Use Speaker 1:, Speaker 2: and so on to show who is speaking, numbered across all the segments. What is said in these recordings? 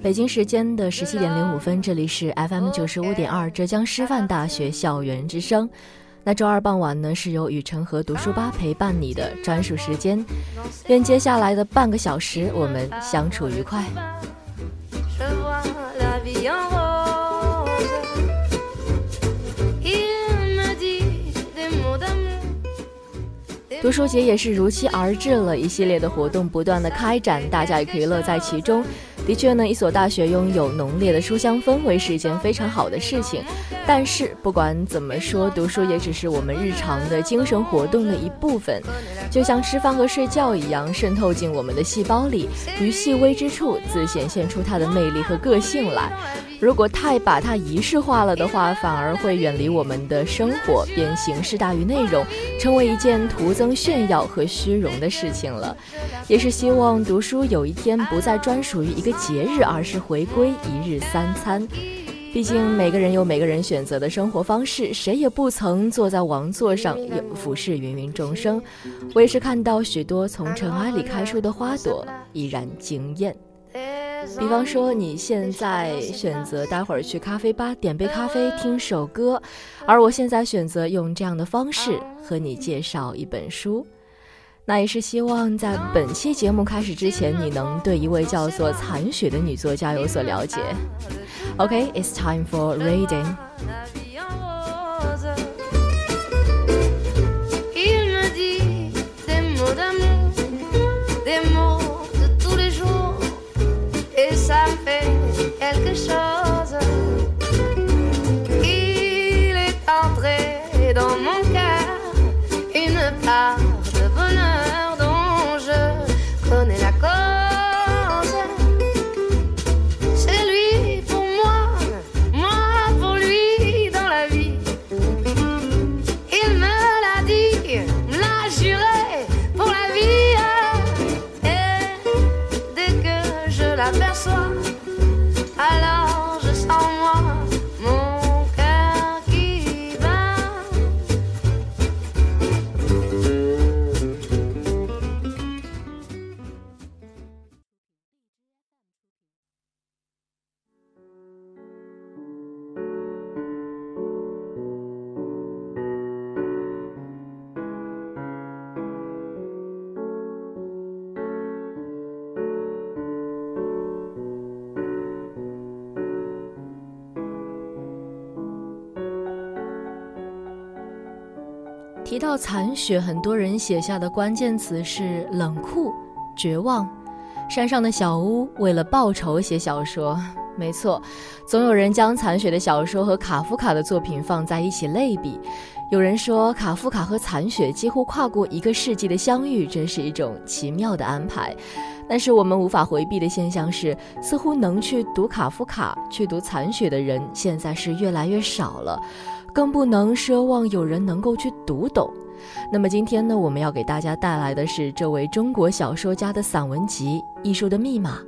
Speaker 1: 北京时间的十七点零五分，这里是 FM 九十五点二浙江师范大学校园之声。那周二傍晚呢，是由雨辰和读书吧陪伴你的专属时间。愿接下来的半个小时，我们相处愉快。读书节也是如期而至了，一系列的活动不断的开展，大家也可以乐在其中。的确呢，一所大学拥有浓烈的书香氛围是一件非常好的事情。但是不管怎么说，读书也只是我们日常的精神活动的一部分，就像吃饭和睡觉一样，渗透进我们的细胞里，于细微之处自显现出它的魅力和个性来。如果太把它仪式化了的话，反而会远离我们的生活，变形式大于内容，成为一件徒增炫耀和虚荣的事情了。也是希望读书有一天不再专属于一个节日，而是回归一日三餐。毕竟每个人有每个人选择的生活方式，谁也不曾坐在王座上俯视芸芸众生。我也是看到许多从尘埃里开出的花朵，依然惊艳。比方说，你现在选择待会儿去咖啡吧点杯咖啡，听首歌，而我现在选择用这样的方式和你介绍一本书。那也是希望在本期节目开始之前，你能对一位叫做残雪的女作家有所了解。OK，it's time for reading。wish 提到残雪，很多人写下的关键词是冷酷、绝望。山上的小屋为了报仇写小说，没错，总有人将残雪的小说和卡夫卡的作品放在一起类比。有人说，卡夫卡和残雪几乎跨过一个世纪的相遇，真是一种奇妙的安排。但是我们无法回避的现象是，似乎能去读卡夫卡、去读残雪的人，现在是越来越少了。更不能奢望有人能够去读懂。那么今天呢，我们要给大家带来的是这位中国小说家的散文集《艺术的密码》。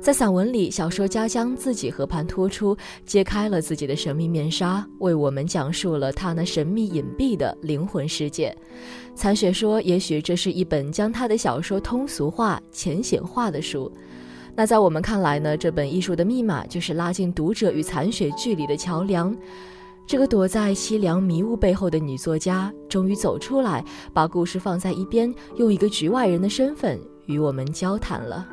Speaker 1: 在散文里，小说家将自己和盘托出，揭开了自己的神秘面纱，为我们讲述了他那神秘隐蔽的灵魂世界。残雪说：“也许这是一本将他的小说通俗化、浅显化的书。”那在我们看来呢，这本《艺术的密码》就是拉近读者与残雪距离的桥梁。这个躲在凄凉迷雾背后的女作家，终于走出来，把故事放在一边，用一个局外人的身份与我们交谈了。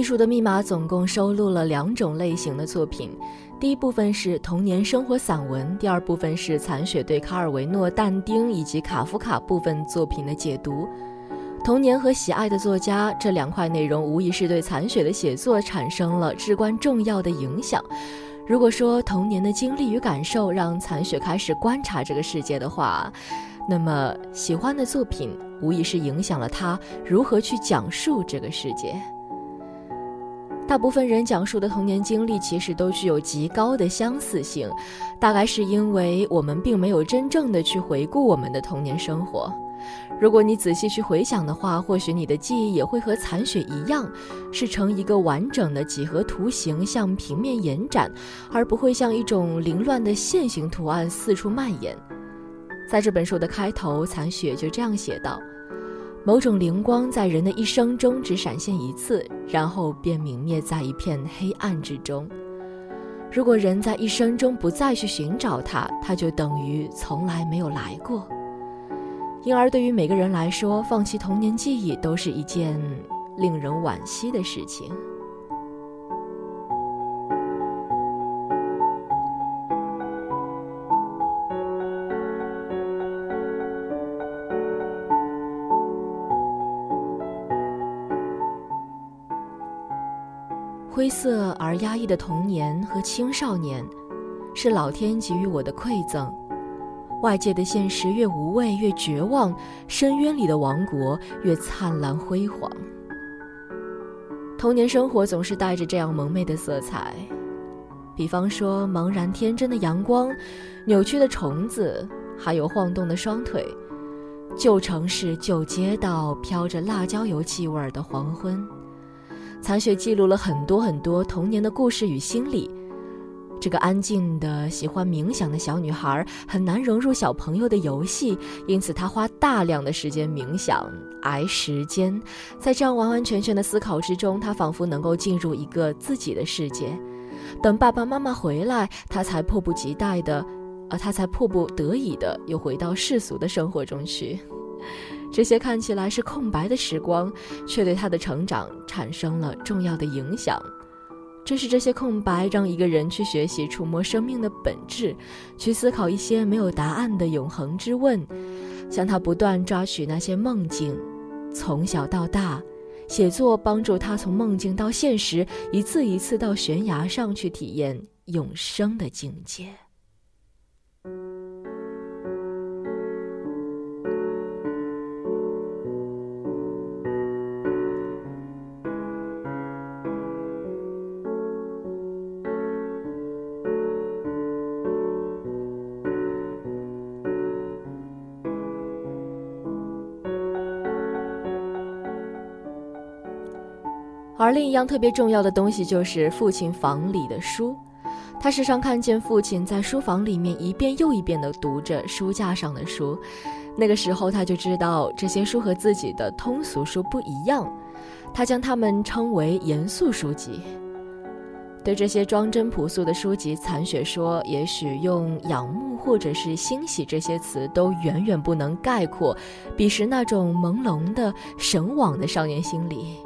Speaker 1: 艺术的密码总共收录了两种类型的作品，第一部分是童年生活散文，第二部分是残雪对卡尔维诺、但丁以及卡夫卡部分作品的解读。童年和喜爱的作家这两块内容，无疑是对残雪的写作产生了至关重要的影响。如果说童年的经历与感受让残雪开始观察这个世界的话，那么喜欢的作品无疑是影响了他如何去讲述这个世界。大部分人讲述的童年经历其实都具有极高的相似性，大概是因为我们并没有真正的去回顾我们的童年生活。如果你仔细去回想的话，或许你的记忆也会和残雪一样，是呈一个完整的几何图形向平面延展，而不会像一种凌乱的线形图案四处蔓延。在这本书的开头，残雪就这样写道。某种灵光在人的一生中只闪现一次，然后便泯灭在一片黑暗之中。如果人在一生中不再去寻找它，它就等于从来没有来过。因而，对于每个人来说，放弃童年记忆都是一件令人惋惜的事情。灰色而压抑的童年和青少年，是老天给予我的馈赠。外界的现实越无畏，越绝望；深渊里的王国越灿烂辉煌。童年生活总是带着这样蒙昧的色彩，比方说茫然天真的阳光，扭曲的虫子，还有晃动的双腿。旧城市、旧街道，飘着辣椒油气味的黄昏。残雪记录了很多很多童年的故事与心理。这个安静的、喜欢冥想的小女孩很难融入小朋友的游戏，因此她花大量的时间冥想、挨时间。在这样完完全全的思考之中，她仿佛能够进入一个自己的世界。等爸爸妈妈回来，她才迫不及待的，而她才迫不得已的又回到世俗的生活中去。这些看起来是空白的时光，却对他的成长产生了重要的影响。正是这些空白，让一个人去学习触摸生命的本质，去思考一些没有答案的永恒之问，向他不断抓取那些梦境。从小到大，写作帮助他从梦境到现实，一次一次到悬崖上去体验永生的境界。而另一样特别重要的东西就是父亲房里的书，他时常看见父亲在书房里面一遍又一遍地读着书架上的书，那个时候他就知道这些书和自己的通俗书不一样，他将它们称为严肃书籍。对这些装帧朴素的书籍，残雪说，也许用仰慕或者是欣喜这些词都远远不能概括彼时那种朦胧的神往的少年心理。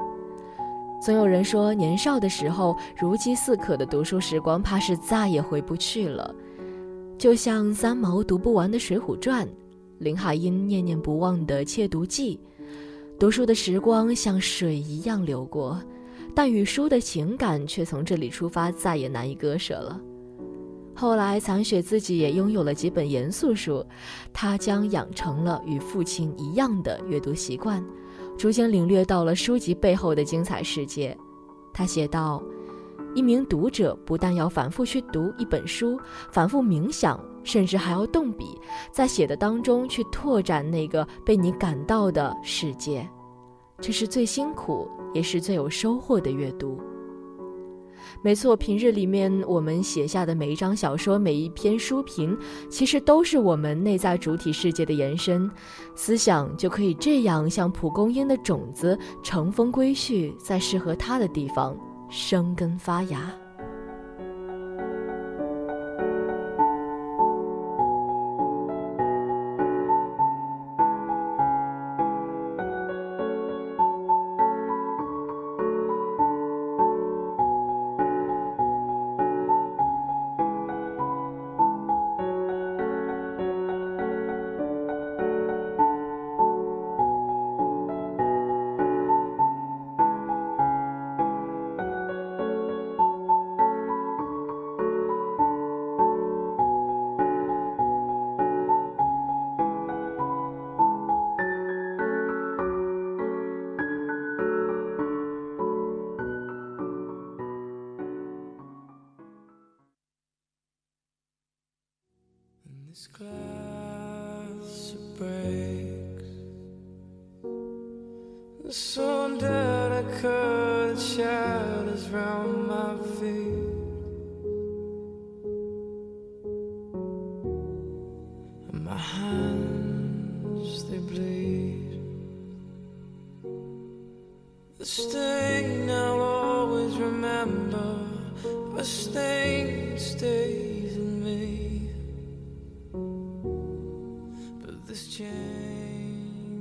Speaker 1: 总有人说，年少的时候如饥似渴的读书时光，怕是再也回不去了。就像三毛读不完的《水浒传》，林海音念念不忘的《窃读记》，读书的时光像水一样流过，但与书的情感却从这里出发，再也难以割舍了。后来，残雪自己也拥有了几本严肃书，他将养成了与父亲一样的阅读习惯。逐渐领略到了书籍背后的精彩世界，他写道：“一名读者不但要反复去读一本书，反复冥想，甚至还要动笔，在写的当中去拓展那个被你感到的世界。这是最辛苦，也是最有收获的阅读。没错，平日里面我们写下的每一张小说、每一篇书评，其实都是我们内在主体世界的延伸，思想就可以这样像蒲公英的种子，乘风归去，在适合它的地方生根发芽。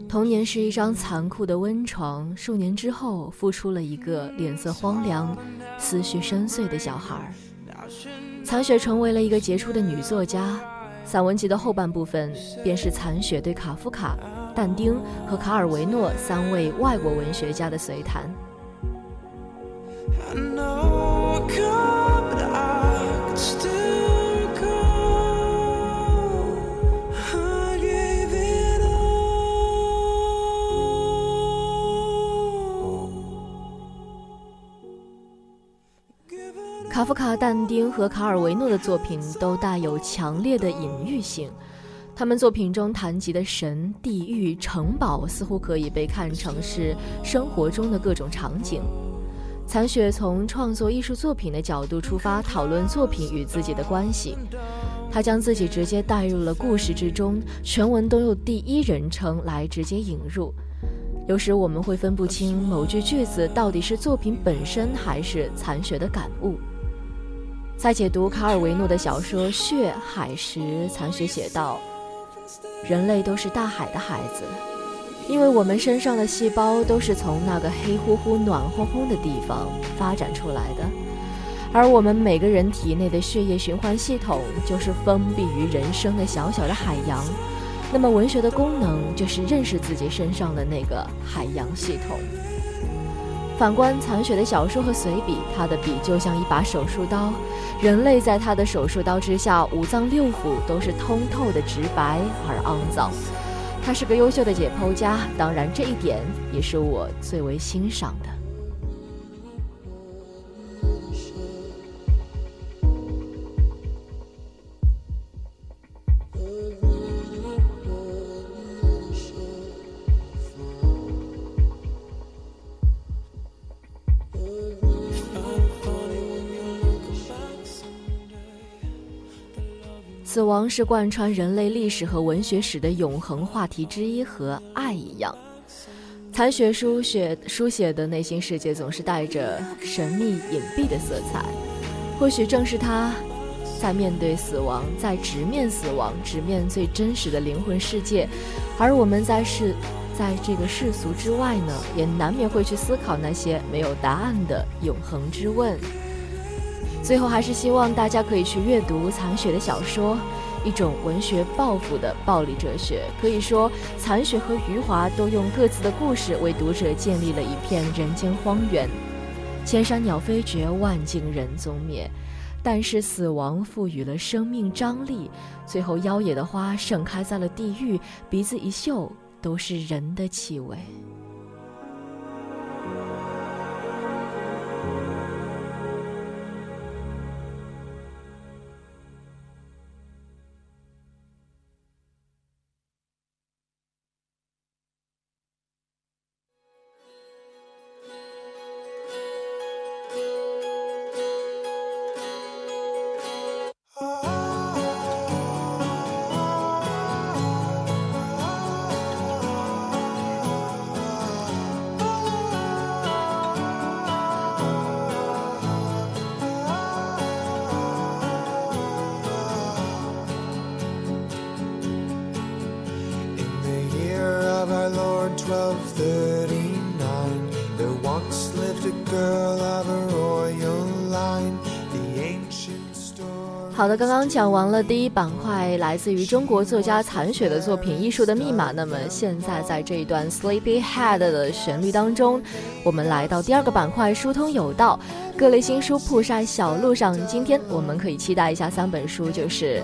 Speaker 1: 童年是一张残酷的温床，数年之后孵出了一个脸色荒凉、思绪深邃的小孩。残雪成为了一个杰出的女作家。散文集的后半部分便是残雪对卡夫卡、但丁和卡尔维诺三位外国文学家的随谈。卡夫卡、但丁和卡尔维诺的作品都带有强烈的隐喻性，他们作品中谈及的神、地狱、城堡，似乎可以被看成是生活中的各种场景。残雪从创作艺术作品的角度出发，讨论作品与自己的关系。他将自己直接带入了故事之中，全文都用第一人称来直接引入。有时我们会分不清某句句子到底是作品本身还是残雪的感悟。在解读卡尔维诺的小说《血海》时，残雪写道：“人类都是大海的孩子，因为我们身上的细胞都是从那个黑乎乎、暖烘烘的地方发展出来的，而我们每个人体内的血液循环系统就是封闭于人生的小小的海洋。那么，文学的功能就是认识自己身上的那个海洋系统。”反观残雪的小说和随笔，他的笔就像一把手术刀，人类在他的手术刀之下，五脏六腑都是通透的直白而肮脏。他是个优秀的解剖家，当然这一点也是我最为欣赏的。死亡是贯穿人类历史和文学史的永恒话题之一，和爱一样。残雪书写书写的内心世界总是带着神秘隐蔽的色彩，或许正是他，在面对死亡，在直面死亡，直面最真实的灵魂世界，而我们在世，在这个世俗之外呢，也难免会去思考那些没有答案的永恒之问。最后，还是希望大家可以去阅读残雪的小说，一种文学抱负的暴力哲学。可以说，残雪和余华都用各自的故事为读者建立了一片人间荒原。千山鸟飞绝，万径人踪灭，但是死亡赋予了生命张力。最后，妖冶的花盛开在了地狱，鼻子一嗅，都是人的气味。好的，刚刚讲完了第一板块，来自于中国作家残雪的作品《艺术的密码》。那么现在在这一段 Sleepyhead 的旋律当中，我们来到第二个板块，疏通有道，各类新书铺晒小路上。今天我们可以期待一下三本书，就是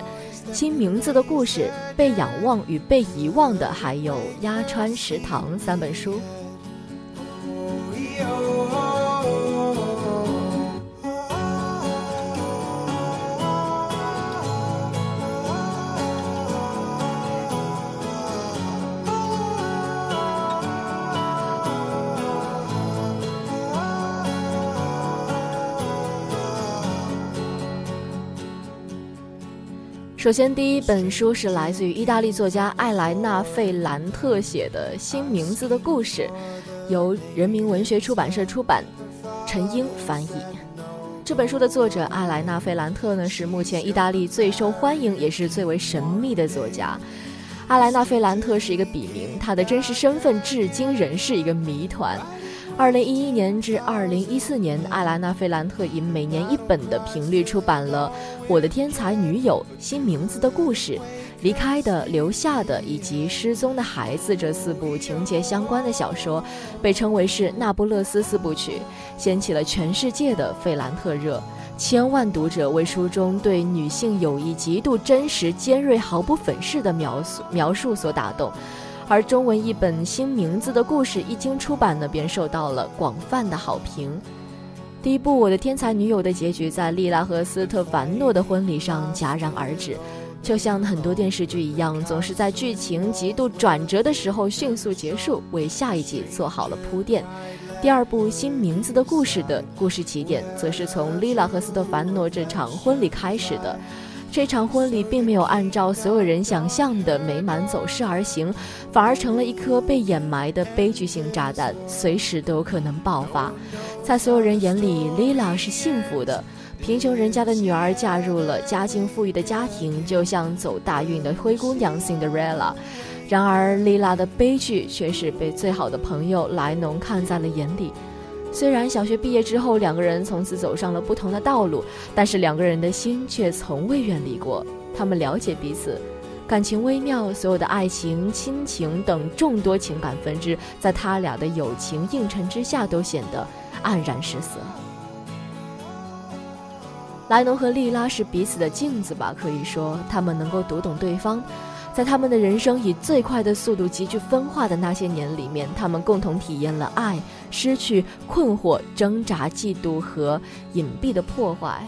Speaker 1: 《新名字的故事》、《被仰望与被遗忘的》，还有《鸭川食堂》三本书。首先，第一本书是来自于意大利作家艾莱纳·费兰特写的《新名字的故事》，由人民文学出版社出版，陈英翻译。这本书的作者艾莱纳·费兰特呢，是目前意大利最受欢迎也是最为神秘的作家。艾莱纳·费兰特是一个笔名，他的真实身份至今仍是一个谜团。二零一一年至二零一四年，艾拉娜·费兰特以每年一本的频率出版了《我的天才女友》《新名字的故事》《离开的》《留下的》以及《失踪的孩子》这四部情节相关的小说，被称为是那不勒斯四部曲，掀起了全世界的费兰特热。千万读者为书中对女性友谊极度真实、尖锐、毫不粉饰的描述描述所打动。而中文译本《新名字的故事》一经出版呢，便受到了广泛的好评。第一部《我的天才女友》的结局在莉拉和斯特凡诺的婚礼上戛然而止，就像很多电视剧一样，总是在剧情极度转折的时候迅速结束，为下一集做好了铺垫。第二部《新名字的故事》的故事起点，则是从莉拉和斯特凡诺这场婚礼开始的。这场婚礼并没有按照所有人想象的美满走势而行，反而成了一颗被掩埋的悲剧性炸弹，随时都有可能爆发。在所有人眼里，莉拉是幸福的，贫穷人家的女儿嫁入了家境富裕的家庭，就像走大运的灰姑娘 Cinderella。然而，莉拉的悲剧却是被最好的朋友莱农看在了眼里。虽然小学毕业之后，两个人从此走上了不同的道路，但是两个人的心却从未远离过。他们了解彼此，感情微妙，所有的爱情、亲情等众多情感分支，在他俩的友情映衬之下，都显得黯然失色。莱农和莉拉是彼此的镜子吧？可以说，他们能够读懂对方。在他们的人生以最快的速度急剧分化的那些年里面，他们共同体验了爱、失去、困惑、挣扎、嫉妒和隐蔽的破坏。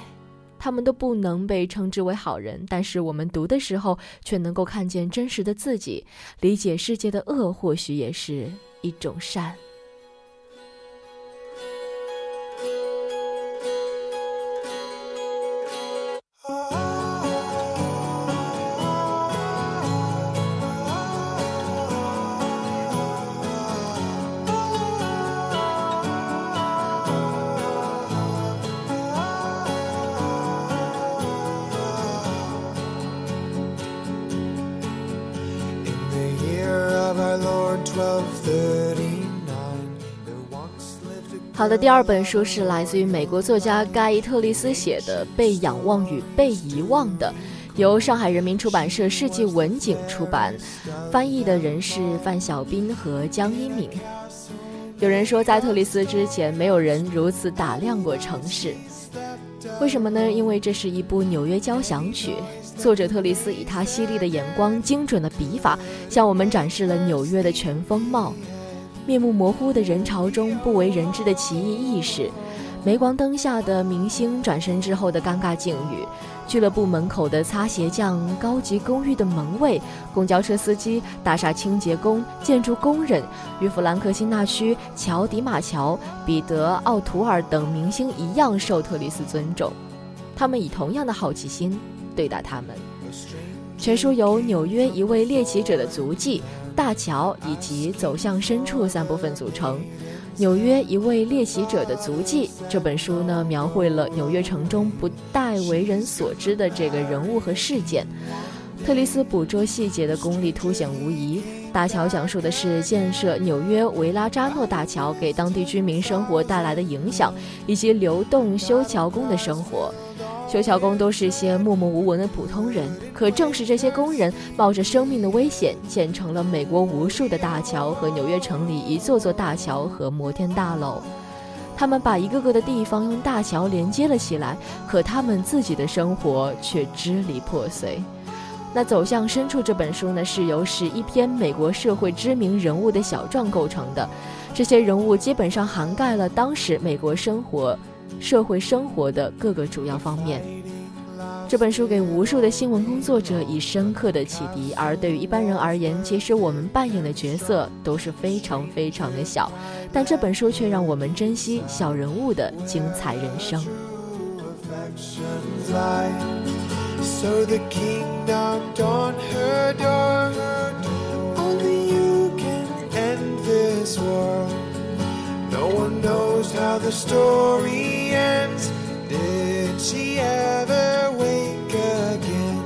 Speaker 1: 他们都不能被称之为好人，但是我们读的时候却能够看见真实的自己，理解世界的恶，或许也是一种善。好的，第二本书是来自于美国作家盖伊特利斯写的《被仰望与被遗忘的》，由上海人民出版社世纪文景出版，翻译的人是范小斌和江一敏。有人说，在特里斯之前，没有人如此打量过城市。为什么呢？因为这是一部纽约交响曲，作者特里斯以他犀利的眼光、精准的笔法，向我们展示了纽约的全风貌。面目模糊的人潮中，不为人知的奇异意识；镁光灯下的明星转身之后的尴尬境遇；俱乐部门口的擦鞋匠、高级公寓的门卫、公交车司机、大厦清洁工、建筑工人，与弗兰克辛纳区、乔迪马乔、彼得奥图尔等明星一样受特里斯尊重。他们以同样的好奇心对待他们。全书由纽约一位猎奇者的足迹。大桥以及走向深处三部分组成。纽约一位猎奇者的足迹这本书呢，描绘了纽约城中不太为人所知的这个人物和事件。特里斯捕捉细节的功力凸显无疑，大桥讲述的是建设纽约维拉扎诺大桥给当地居民生活带来的影响，以及流动修桥工的生活。修桥工都是些默默无闻的普通人，可正是这些工人冒着生命的危险，建成了美国无数的大桥和纽约城里一座座大桥和摩天大楼。他们把一个个的地方用大桥连接了起来，可他们自己的生活却支离破碎。那走向深处这本书呢，是由十一篇美国社会知名人物的小传构成的。这些人物基本上涵盖了当时美国生活、社会生活的各个主要方面。这本书给无数的新闻工作者以深刻的启迪，而对于一般人而言，其实我们扮演的角色都是非常非常的小，但这本书却让我们珍惜小人物的精彩人生。So the kingdom on her door. How the story ends. Did she ever wake again?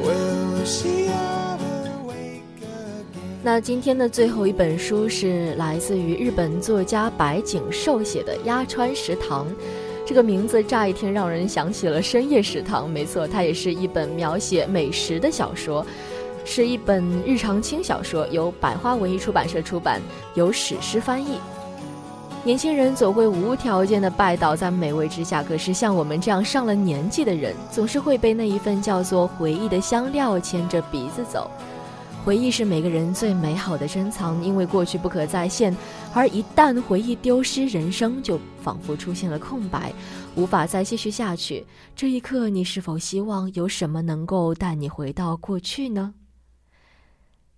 Speaker 1: Will she ever wake again? 那今天的最后一本书是来自于日本作家白井寿写的《鸭川食堂》。这个名字乍一听让人想起了深夜食堂，没错，它也是一本描写美食的小说，是一本日常轻小说，由百花文艺出版社出版，由史诗翻译。年轻人总会无条件的拜倒在美味之下，可是像我们这样上了年纪的人，总是会被那一份叫做回忆的香料牵着鼻子走。回忆是每个人最美好的珍藏，因为过去不可再现，而一旦回忆丢失，人生就仿佛出现了空白，无法再继续下去。这一刻，你是否希望有什么能够带你回到过去呢？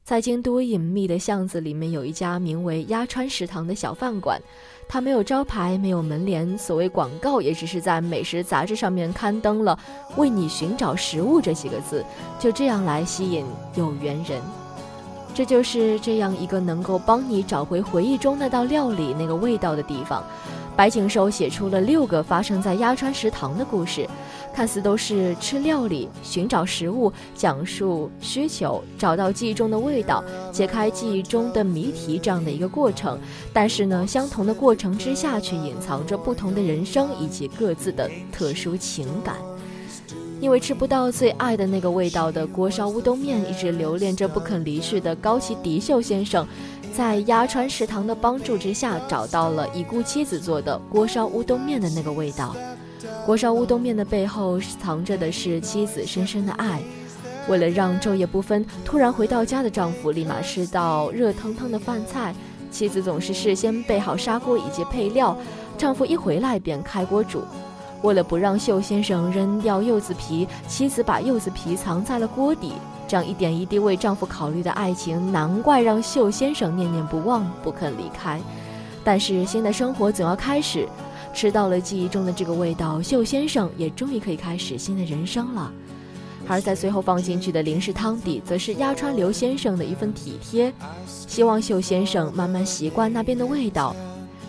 Speaker 1: 在京都隐秘的巷子里面，有一家名为鸭川食堂的小饭馆，它没有招牌，没有门帘，所谓广告也只是在美食杂志上面刊登了“为你寻找食物”这几个字，就这样来吸引有缘人。这就是这样一个能够帮你找回回忆中那道料理那个味道的地方。白景寿写出了六个发生在鸭川食堂的故事，看似都是吃料理、寻找食物、讲述需求、找到记忆中的味道、解开记忆中的谜题这样的一个过程。但是呢，相同的过程之下，却隐藏着不同的人生以及各自的特殊情感。因为吃不到最爱的那个味道的锅烧乌冬面，一直留恋着不肯离去的高崎迪秀先生，在鸭川食堂的帮助之下，找到了已故妻子做的锅烧乌冬面的那个味道。锅烧乌冬面的背后藏着的是妻子深深的爱。为了让昼夜不分，突然回到家的丈夫立马吃到热腾腾的饭菜，妻子总是事先备好砂锅以及配料，丈夫一回来便开锅煮。为了不让秀先生扔掉柚子皮，妻子把柚子皮藏在了锅底。这样一点一滴为丈夫考虑的爱情，难怪让秀先生念念不忘，不肯离开。但是新的生活总要开始，吃到了记忆中的这个味道，秀先生也终于可以开始新的人生了。而在最后放进去的零食汤底，则是鸭川刘先生的一份体贴，希望秀先生慢慢习惯那边的味道。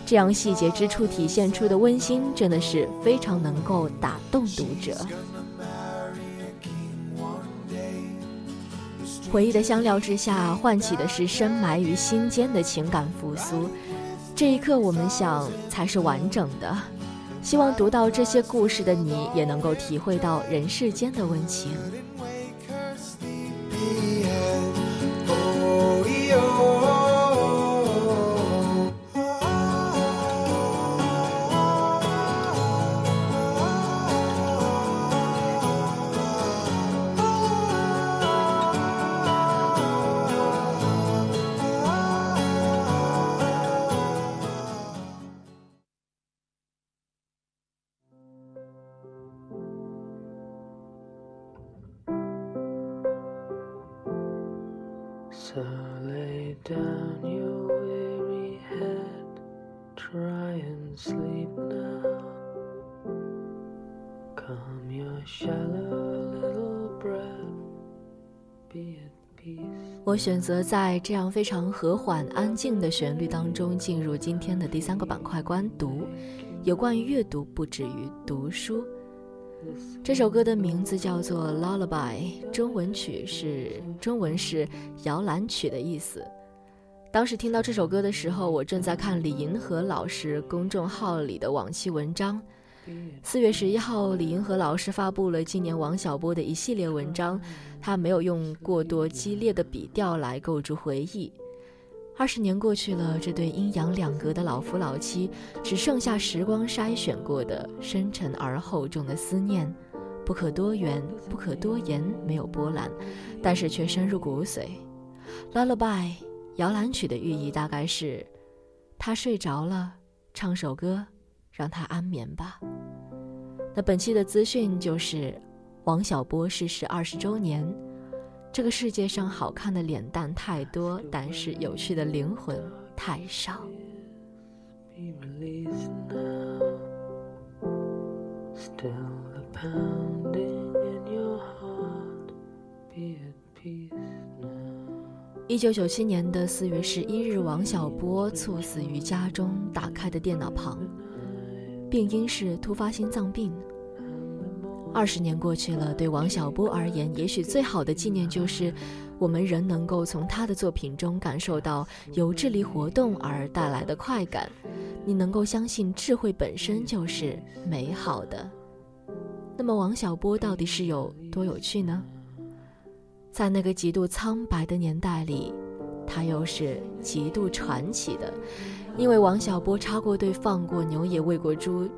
Speaker 1: 这样细节之处体现出的温馨，真的是非常能够打动读者。回忆的香料之下，唤起的是深埋于心间的情感复苏。这一刻，我们想才是完整的。希望读到这些故事的你，也能够体会到人世间的温情。我选择在这样非常和缓、安静的旋律当中进入今天的第三个板块——观读，有关于阅读，不止于读书。这首歌的名字叫做《Lullaby》，中文曲是中文是摇篮曲的意思。当时听到这首歌的时候，我正在看李银河老师公众号里的往期文章。四月十一号，李银河老师发布了今年王小波的一系列文章，他没有用过多激烈的笔调来构筑回忆。二十年过去了，这对阴阳两隔的老夫老妻，只剩下时光筛选过的深沉而厚重的思念。不可多言，不可多言，没有波澜，但是却深入骨髓。Lullaby，摇篮曲的寓意大概是，他睡着了，唱首歌，让他安眠吧。那本期的资讯就是，王小波逝世二十周年。这个世界上好看的脸蛋太多，但是有趣的灵魂太少。一九九七年的四月十一日，王小波猝死于家中打开的电脑旁，病因是突发心脏病。二十年过去了，对王小波而言，也许最好的纪念就是，我们仍能够从他的作品中感受到由智力活动而带来的快感。你能够相信智慧本身就是美好的。那么，王小波到底是有多有趣呢？在那个极度苍白的年代里，他又是极度传奇的，因为王小波插过队、放过牛、也喂过猪。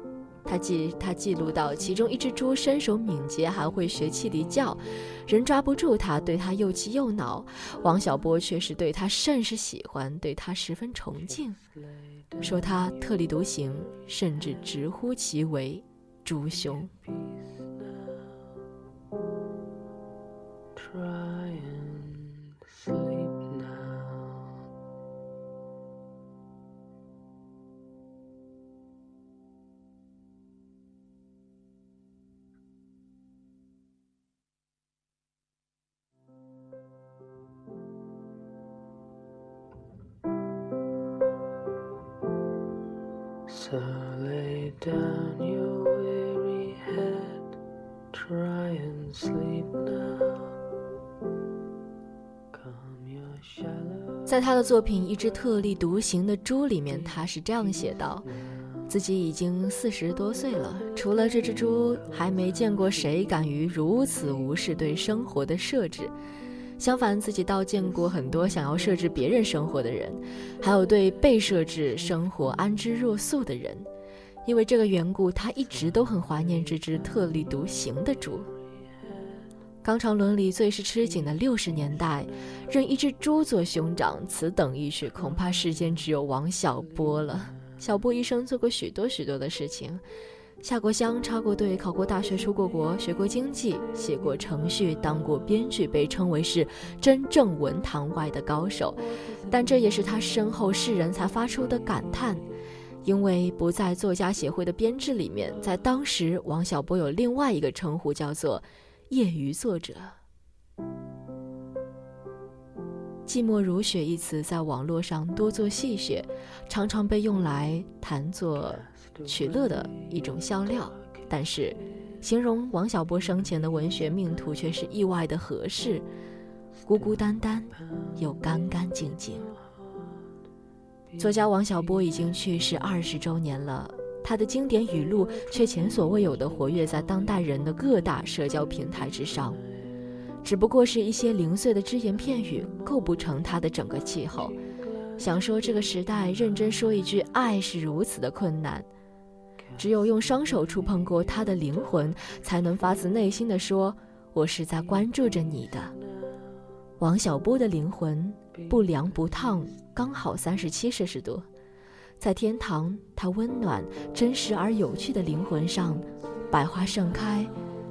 Speaker 1: 他记他记录到，其中一只猪身手敏捷，还会学汽笛叫，人抓不住它，对它又气又恼。王小波却是对他甚是喜欢，对他十分崇敬，说他特立独行，甚至直呼其为“猪兄”。在他的作品《一只特立独行的猪》里面，他是这样写道：自己已经四十多岁了，除了这只猪，还没见过谁敢于如此无视对生活的设置。相反，自己倒见过很多想要设置别人生活的人，还有对被设置生活安之若素的人。因为这个缘故，他一直都很怀念这只特立独行的猪。纲常伦理最是吃紧的六十年代，任一只猪做兄长，此等意趣，恐怕世间只有王小波了。小波一生做过许多许多的事情，下过乡，插过队，考过大学，出过国，学过经济，写过程序，当过编剧，被称为是真正文坛外的高手。但这也是他身后世人才发出的感叹，因为不在作家协会的编制里面，在当时，王小波有另外一个称呼，叫做。业余作者，“寂寞如雪”一词在网络上多做戏谑，常常被用来谈作取乐的一种笑料。但是，形容王小波生前的文学命途却是意外的合适，孤孤单单又干干净净。作家王小波已经去世二十周年了。他的经典语录却前所未有的活跃在当代人的各大社交平台之上，只不过是一些零碎的只言片语，构不成他的整个气候。想说这个时代认真说一句爱是如此的困难，只有用双手触碰过他的灵魂，才能发自内心的说：“我是在关注着你的。”王小波的灵魂不凉不烫，刚好三十七摄氏度。在天堂，他温暖、真实而有趣的灵魂上，百花盛开，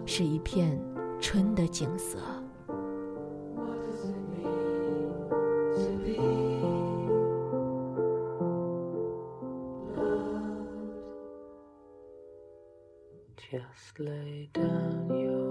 Speaker 1: 是一片春的景色。Just lay down your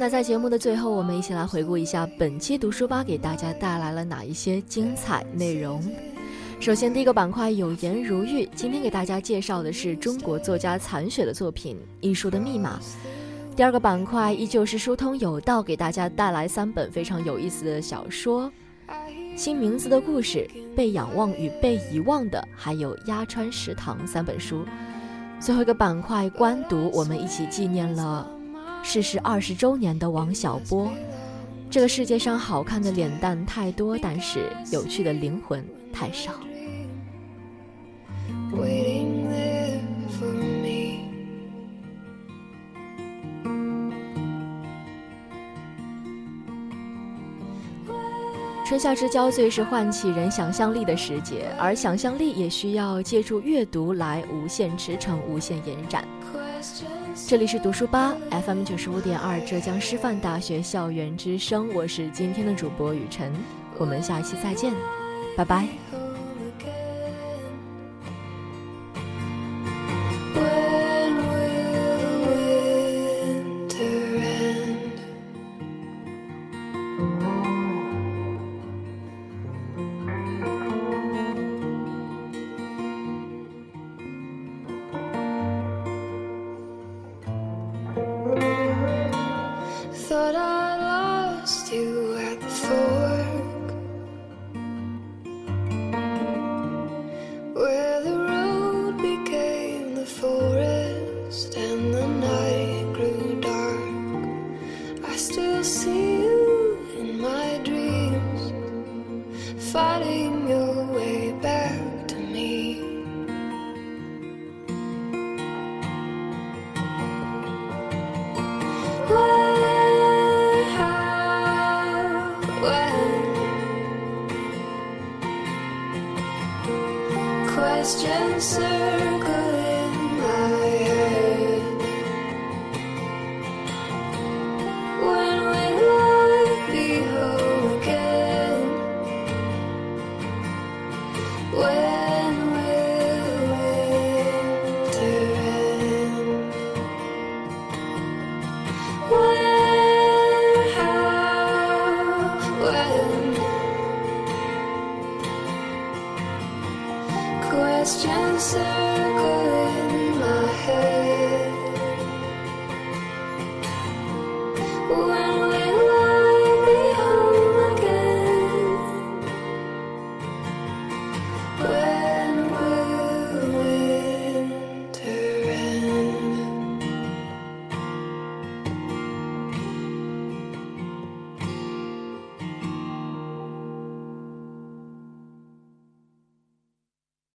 Speaker 1: 那在节目的最后，我们一起来回顾一下本期读书吧给大家带来了哪一些精彩内容。首先，第一个板块有言如玉，今天给大家介绍的是中国作家残雪的作品《艺术的密码》。第二个板块依旧是疏通有道，给大家带来三本非常有意思的小说，《新名字的故事》、《被仰望与被遗忘的》，还有《鸭川食堂》三本书。最后一个板块官读，我们一起纪念了逝世二十周年的王小波。这个世界上好看的脸蛋太多，但是有趣的灵魂太少。春夏之交最是唤起人想象力的时节，而想象力也需要借助阅读来无限驰骋、无限延展。这里是读书吧 FM 九十五点二，浙江师范大学校园之声，我是今天的主播雨晨，我们下期再见，拜拜。
Speaker 2: question circle